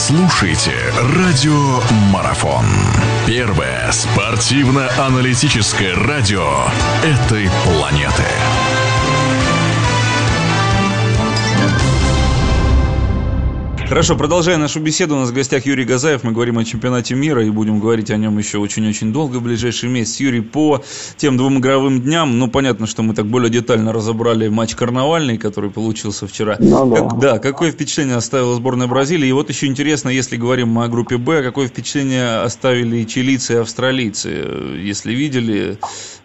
слушаете «Радио Марафон». Первое спортивно-аналитическое радио этой планеты. Хорошо, продолжая нашу беседу, у нас в гостях Юрий Газаев. Мы говорим о чемпионате мира и будем говорить о нем еще очень-очень долго в ближайший месяц. Юрий, по тем двум игровым дням, ну, понятно, что мы так более детально разобрали матч карнавальный, который получился вчера. Ну, да. Как, да, какое впечатление оставила сборная Бразилии? И вот еще интересно, если говорим о группе Б, какое впечатление оставили чилийцы и австралийцы? Если видели,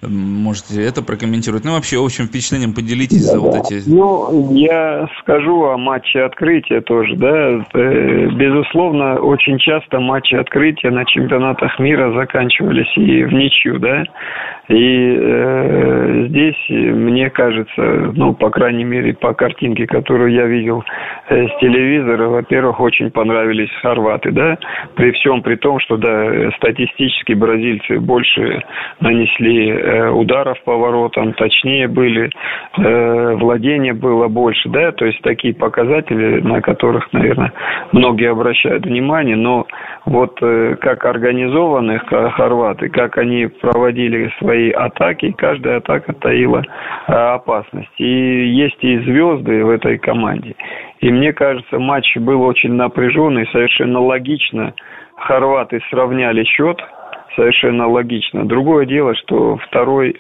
можете это прокомментировать. Ну, вообще, общим впечатлением поделитесь да, за да. вот эти... Ну, я скажу о матче открытия тоже, да, безусловно, очень часто матчи открытия на чемпионатах мира заканчивались и в ничью, да. И э, здесь, мне кажется, ну, по крайней мере, по картинке, которую я видел э, с телевизора, во-первых, очень понравились хорваты, да, при всем при том, что, да, статистически бразильцы больше нанесли э, ударов по воротам, точнее были, э, владение было больше, да, то есть такие показатели, на которых, наверное, многие обращают внимание, но вот э, как организованы хорваты, как они проводили свои атаки, каждая атака таила э, опасность. И есть и звезды в этой команде. И мне кажется, матч был очень напряженный, совершенно логично. Хорваты сравняли счет, совершенно логично. Другое дело, что второй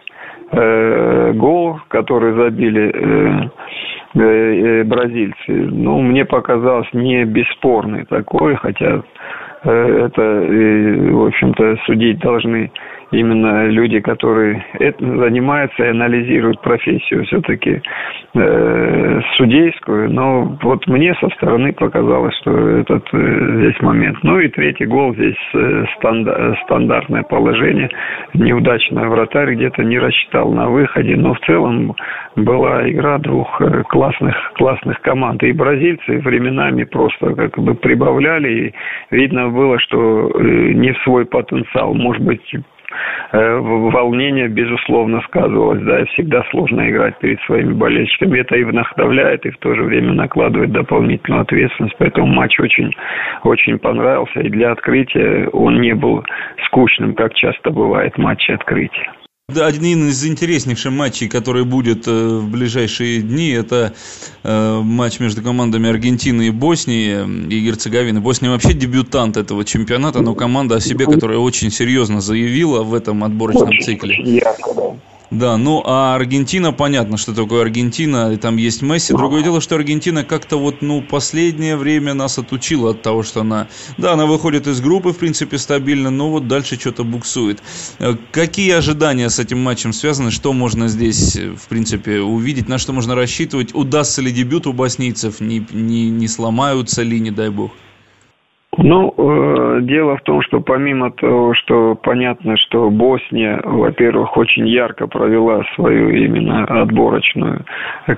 э, гол, который забили э бразильцы, ну, мне показалось не бесспорный такой, хотя э, это, э, в общем-то, судить должны именно люди, которые этим занимаются и анализируют профессию все-таки э, судейскую. Но вот мне со стороны показалось, что этот э, здесь момент. Ну и третий гол здесь э, стандар, стандартное положение. Неудачно вратарь где-то не рассчитал на выходе. Но в целом была игра двух э, классных, классных команд. И бразильцы временами просто как бы прибавляли. И видно было, что э, не в свой потенциал. Может быть, волнение, безусловно, сказывалось. Да, всегда сложно играть перед своими болельщиками. Это и вдохновляет, и в то же время накладывает дополнительную ответственность. Поэтому матч очень, очень понравился. И для открытия он не был скучным, как часто бывает матчи открытия. Один из интереснейших матчей, который будет э, в ближайшие дни, это э, матч между командами Аргентины и Боснии и Герцеговины. Босния вообще дебютант этого чемпионата, но команда о себе, которая очень серьезно заявила в этом отборочном цикле. Да, ну а Аргентина, понятно, что такое Аргентина, и там есть Месси. Другое дело, что Аргентина как-то вот, ну, последнее время нас отучила от того, что она, да, она выходит из группы, в принципе, стабильно, но вот дальше что-то буксует. Э, какие ожидания с этим матчем связаны? Что можно здесь, в принципе, увидеть? На что можно рассчитывать? Удастся ли дебют у боснийцев? Не, не, не сломаются ли, не дай бог? Ну, э, дело в том, что помимо того, что понятно, что Босния, во-первых, очень ярко провела свою именно отборочную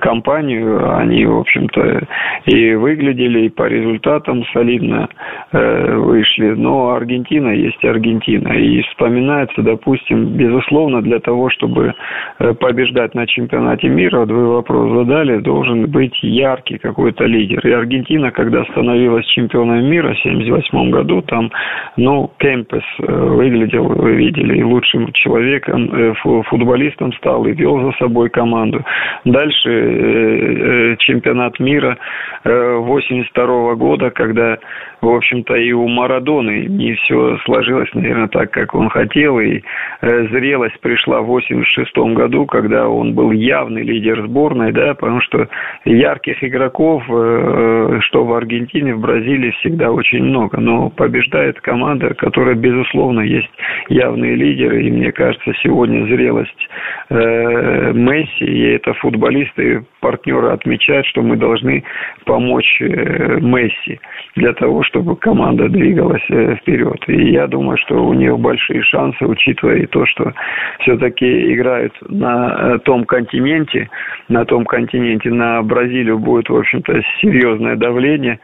кампанию, они, в общем-то, и выглядели, и по результатам солидно э, вышли, но Аргентина есть Аргентина, и вспоминается, допустим, безусловно, для того, чтобы э, побеждать на чемпионате мира, вот вы вопрос задали, должен быть яркий какой-то лидер, и Аргентина, когда становилась чемпионом мира, 70 2008 году там, ну, Кемпес э, выглядел, вы видели, и лучшим человеком, э, футболистом стал и вел за собой команду. Дальше э, чемпионат мира 82 года, когда в общем-то, и у Марадоны не все сложилось, наверное, так, как он хотел, и зрелость пришла в 86 году, когда он был явный лидер сборной, да, потому что ярких игроков, что в Аргентине, в Бразилии всегда очень много, но побеждает команда, которая, безусловно, есть явные лидеры, и мне кажется, сегодня зрелость э, Месси, и это футболисты, партнеры отмечают, что мы должны помочь э, Месси для того, чтобы команда двигалась э, вперед. И я думаю, что у нее большие шансы, учитывая и то, что все-таки играют на э, том континенте, на том континенте, на Бразилию будет, в общем-то, серьезное давление,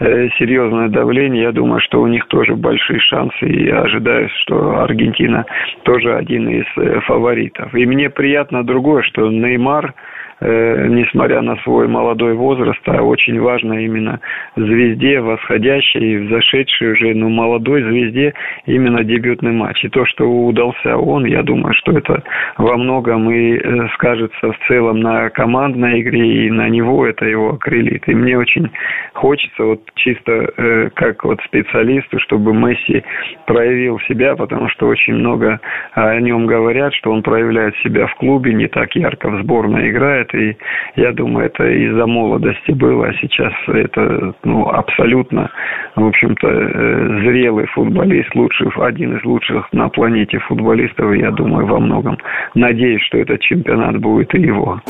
серьезное давление. Я думаю, что у них тоже большие шансы, и я ожидаю, что Аргентина тоже один из фаворитов. И мне приятно другое, что Неймар э, несмотря на свой молодой возраст, а очень важно именно звезде, восходящей, взошедшей уже, ну, молодой звезде именно дебютный матч. И то, что удался он, я думаю, что это во многом и э, скажется в целом на командной игре, и на него это его окрылит. И мне очень хочется вот чисто э, как вот специалисту, чтобы Месси проявил себя, потому что очень много о нем говорят, что он проявляет себя в клубе, не так ярко в сборной играет, и я думаю, это из-за молодости было, а сейчас это ну, абсолютно, в общем-то, э, зрелый футболист, лучший, один из лучших на планете футболистов, я думаю, во многом. Надеюсь, что этот чемпионат будет и его.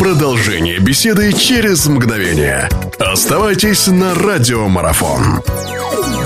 Продолжение беседы через мгновение. Оставайтесь на радиомарафон.